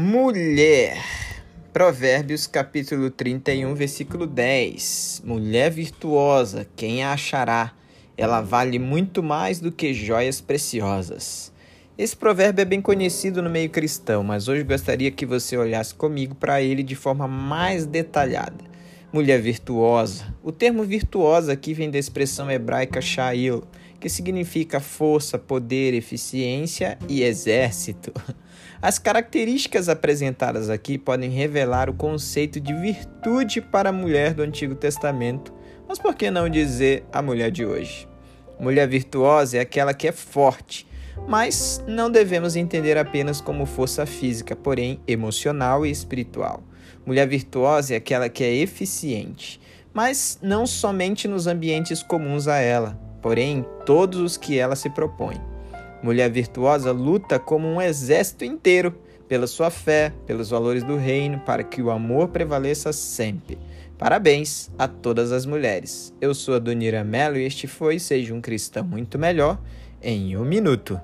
Mulher. Provérbios capítulo 31, versículo 10. Mulher virtuosa, quem a achará? Ela vale muito mais do que joias preciosas. Esse provérbio é bem conhecido no meio cristão, mas hoje gostaria que você olhasse comigo para ele de forma mais detalhada. Mulher virtuosa. O termo virtuosa aqui vem da expressão hebraica sha'il, que significa força, poder, eficiência e exército. As características apresentadas aqui podem revelar o conceito de virtude para a mulher do Antigo Testamento, mas por que não dizer a mulher de hoje? Mulher virtuosa é aquela que é forte, mas não devemos entender apenas como força física, porém emocional e espiritual. Mulher virtuosa é aquela que é eficiente, mas não somente nos ambientes comuns a ela, porém em todos os que ela se propõe. Mulher virtuosa luta como um exército inteiro pela sua fé, pelos valores do reino, para que o amor prevaleça sempre. Parabéns a todas as mulheres. Eu sou a Donira Mello e este foi Seja um Cristão Muito Melhor em um Minuto.